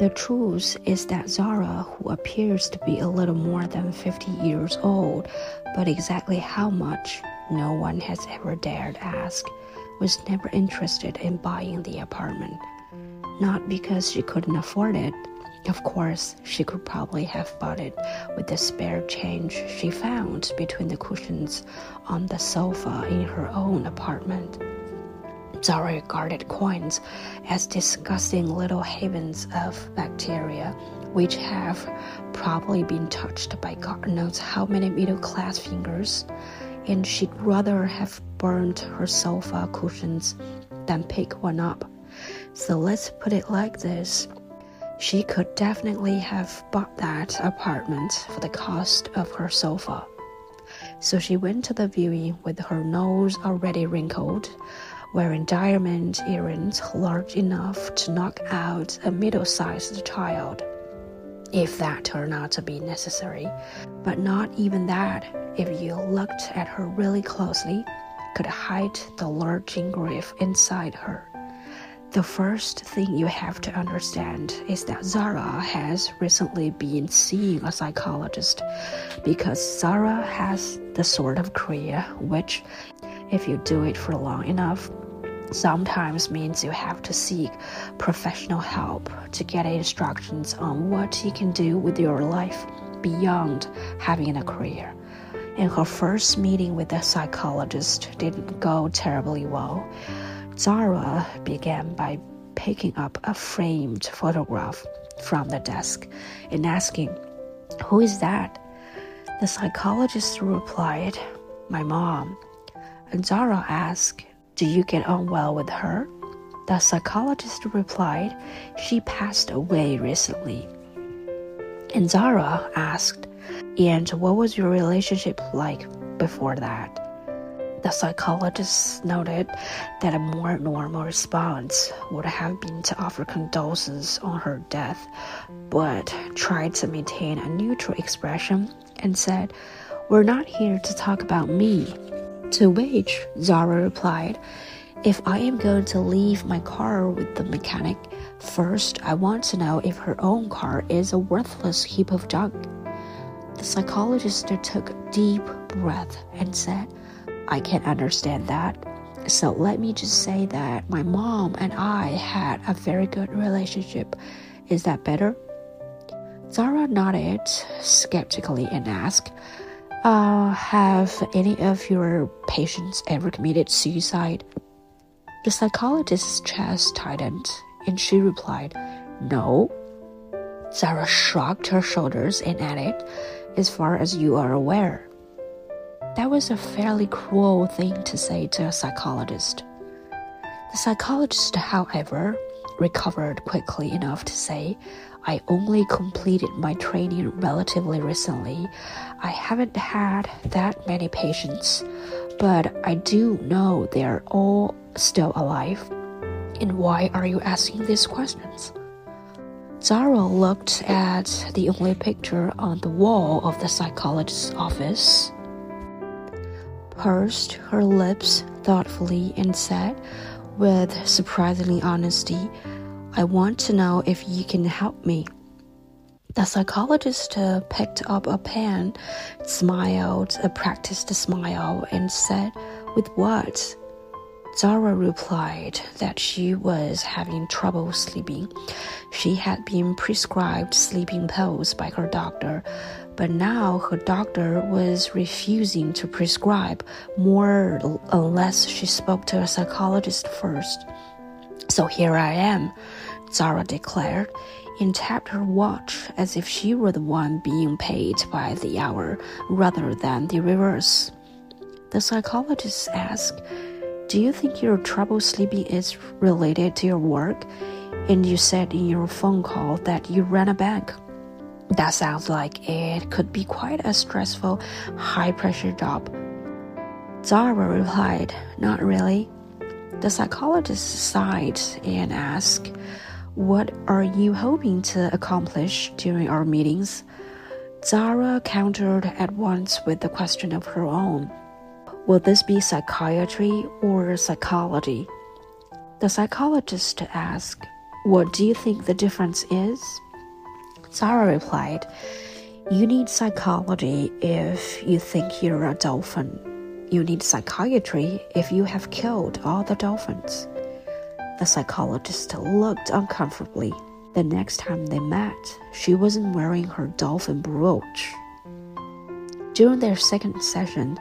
The truth is that Zara, who appears to be a little more than 50 years old, but exactly how much no one has ever dared ask, was never interested in buying the apartment. Not because she couldn't afford it. Of course, she could probably have bought it with the spare change she found between the cushions on the sofa in her own apartment. Zara regarded coins as disgusting little havens of bacteria, which have probably been touched by God knows how many middle class fingers, and she'd rather have burned her sofa cushions than pick one up. So let's put it like this. She could definitely have bought that apartment for the cost of her sofa. So she went to the viewing with her nose already wrinkled, wearing diamond earrings large enough to knock out a middle sized child, if that turned out to be necessary. But not even that, if you looked at her really closely, could hide the lurching grief inside her. The first thing you have to understand is that Zara has recently been seeing a psychologist because Zara has the sort of career which, if you do it for long enough, sometimes means you have to seek professional help to get instructions on what you can do with your life beyond having a career. And her first meeting with the psychologist didn't go terribly well. Zara began by picking up a framed photograph from the desk and asking, Who is that? The psychologist replied, My mom. And Zara asked, Do you get on well with her? The psychologist replied, She passed away recently. And Zara asked, And what was your relationship like before that? The psychologist noted that a more normal response would have been to offer condolences on her death, but tried to maintain a neutral expression and said, We're not here to talk about me. To which Zara replied, If I am going to leave my car with the mechanic, first I want to know if her own car is a worthless heap of junk. The psychologist took a deep breath and said, I can understand that. So let me just say that my mom and I had a very good relationship. Is that better? Zara nodded skeptically and asked, uh, Have any of your patients ever committed suicide? The psychologist's chest tightened and she replied, No. Zara shrugged her shoulders and added, As far as you are aware. That was a fairly cruel thing to say to a psychologist. The psychologist, however, recovered quickly enough to say, I only completed my training relatively recently. I haven't had that many patients, but I do know they're all still alive. And why are you asking these questions? Zara looked at the only picture on the wall of the psychologist's office pursed her lips thoughtfully and said, with surprisingly honesty, I want to know if you can help me. The psychologist uh, picked up a pen, smiled a practiced smile, and said, With what? Zara replied that she was having trouble sleeping. She had been prescribed sleeping pills by her doctor, but now her doctor was refusing to prescribe more unless she spoke to a psychologist first. So here I am, Zara declared, and tapped her watch as if she were the one being paid by the hour rather than the reverse. The psychologist asked, Do you think your trouble sleeping is related to your work? And you said in your phone call that you ran a bank. That sounds like it could be quite a stressful, high pressure job. Zara replied, Not really. The psychologist sighed and asked, What are you hoping to accomplish during our meetings? Zara countered at once with the question of her own Will this be psychiatry or psychology? The psychologist asked, What do you think the difference is? Zara replied, You need psychology if you think you're a dolphin. You need psychiatry if you have killed all the dolphins. The psychologist looked uncomfortably. The next time they met, she wasn't wearing her dolphin brooch. During their second session,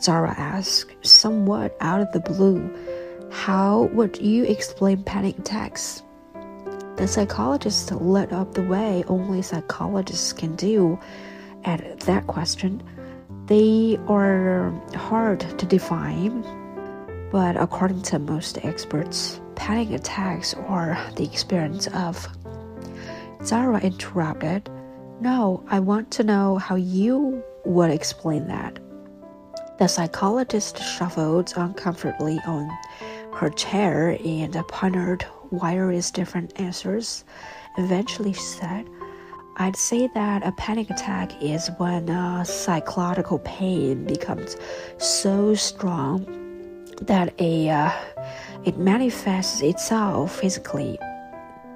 Zara asked, somewhat out of the blue, How would you explain panic attacks? The psychologist lit up the way only psychologists can do at that question. They are hard to define, but according to most experts, panic attacks or the experience of. Zara interrupted. No, I want to know how you would explain that. The psychologist shuffled uncomfortably on her chair and pondered various different answers. Eventually, she said, I'd say that a panic attack is when a psychological pain becomes so strong that a uh, it manifests itself physically.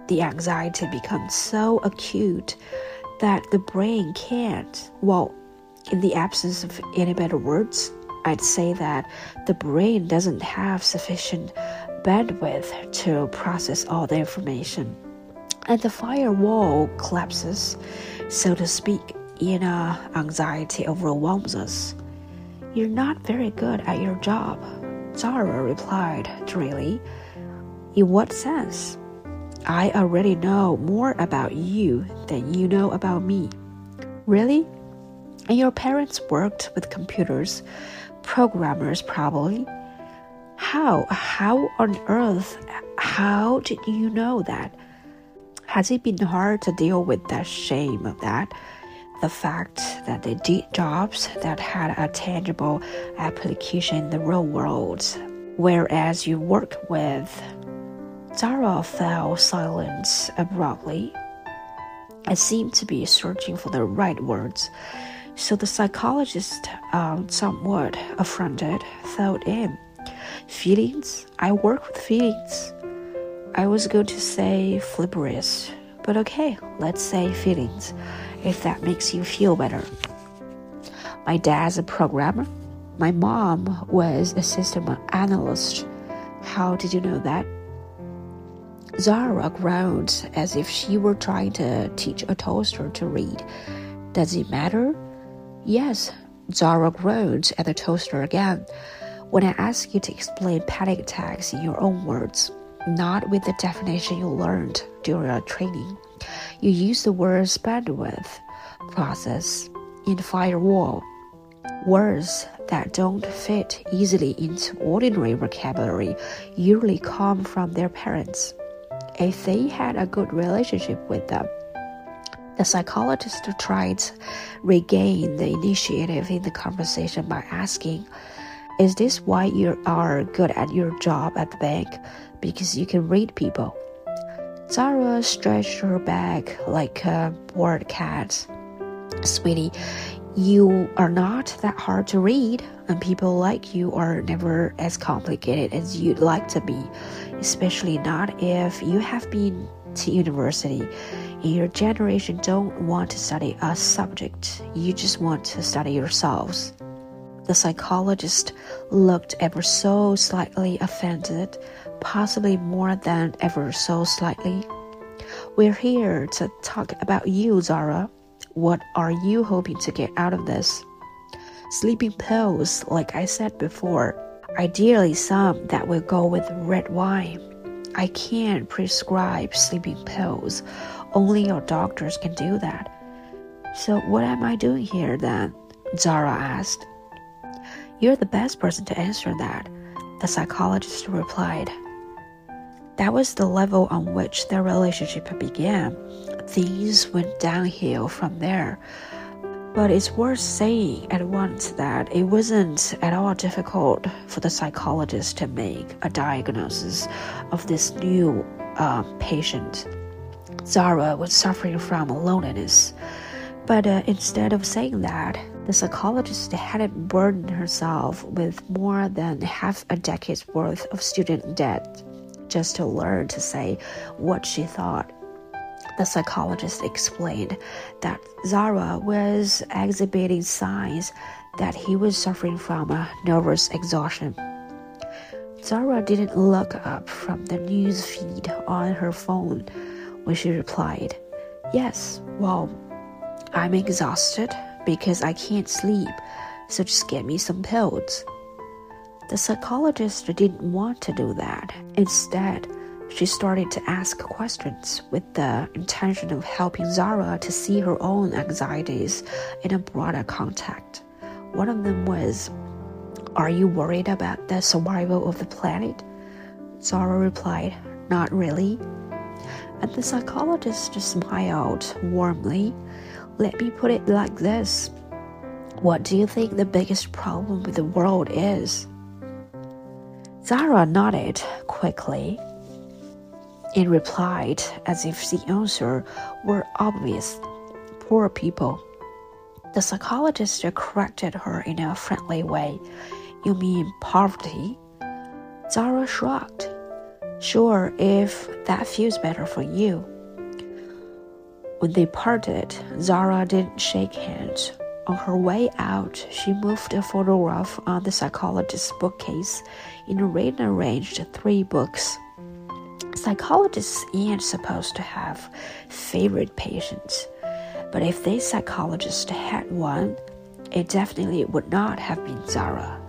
The anxiety becomes so acute that the brain can't. Well, in the absence of any better words, I'd say that the brain doesn't have sufficient bandwidth to process all the information. And the firewall collapses, so to speak, in a anxiety overwhelms us. You're not very good at your job, Zara replied drearily. In what sense? I already know more about you than you know about me. Really? And your parents worked with computers, programmers probably. How? How on earth? How did you know that? Has it been hard to deal with that shame of that? The fact that they did jobs that had a tangible application in the real world, whereas you work with. Zara fell silent abruptly. I seemed to be searching for the right words. So the psychologist, um, somewhat affronted, thought in. Feelings? I work with feelings. I was going to say flipperish, but okay, let's say feelings, if that makes you feel better. My dad's a programmer. My mom was a system analyst. How did you know that? Zara groaned as if she were trying to teach a toaster to read. Does it matter? Yes, Zara groaned at the toaster again. When I ask you to explain panic attacks in your own words, not with the definition you learned during your training, you use the words bandwidth, process, and firewall. Words that don't fit easily into ordinary vocabulary usually come from their parents. If they had a good relationship with them, the psychologist tried to regain the initiative in the conversation by asking, is this why you are good at your job at the bank? Because you can read people. Zara stretched her back like a bored cat. Sweetie, you are not that hard to read, and people like you are never as complicated as you'd like to be, especially not if you have been to university. Your generation don't want to study a subject, you just want to study yourselves. The psychologist looked ever so slightly offended, possibly more than ever so slightly. We're here to talk about you, Zara. What are you hoping to get out of this? Sleeping pills, like I said before, ideally some that will go with red wine. I can't prescribe sleeping pills, only your doctors can do that. So, what am I doing here then? Zara asked. You're the best person to answer that, the psychologist replied. That was the level on which their relationship began. Things went downhill from there. But it's worth saying at once that it wasn't at all difficult for the psychologist to make a diagnosis of this new uh, patient. Zara was suffering from loneliness. But uh, instead of saying that, the psychologist hadn't burdened herself with more than half a decade's worth of student debt just to learn to say what she thought. The psychologist explained that Zara was exhibiting signs that he was suffering from a nervous exhaustion. Zara didn't look up from the news feed on her phone when she replied, Yes, well, I'm exhausted because I can't sleep, so just get me some pills. The psychologist didn't want to do that. Instead, she started to ask questions with the intention of helping Zara to see her own anxieties in a broader context. One of them was, Are you worried about the survival of the planet? Zara replied, Not really. And the psychologist smiled warmly. Let me put it like this What do you think the biggest problem with the world is? Zara nodded quickly and replied as if the answer were obvious poor people. The psychologist corrected her in a friendly way. You mean poverty? Zara shrugged. Sure, if that feels better for you. When they parted, Zara didn't shake hands on her way out, she moved a photograph on the psychologist's bookcase and rearranged three books. Psychologists aren't supposed to have favorite patients, but if this psychologist had one, it definitely would not have been Zara.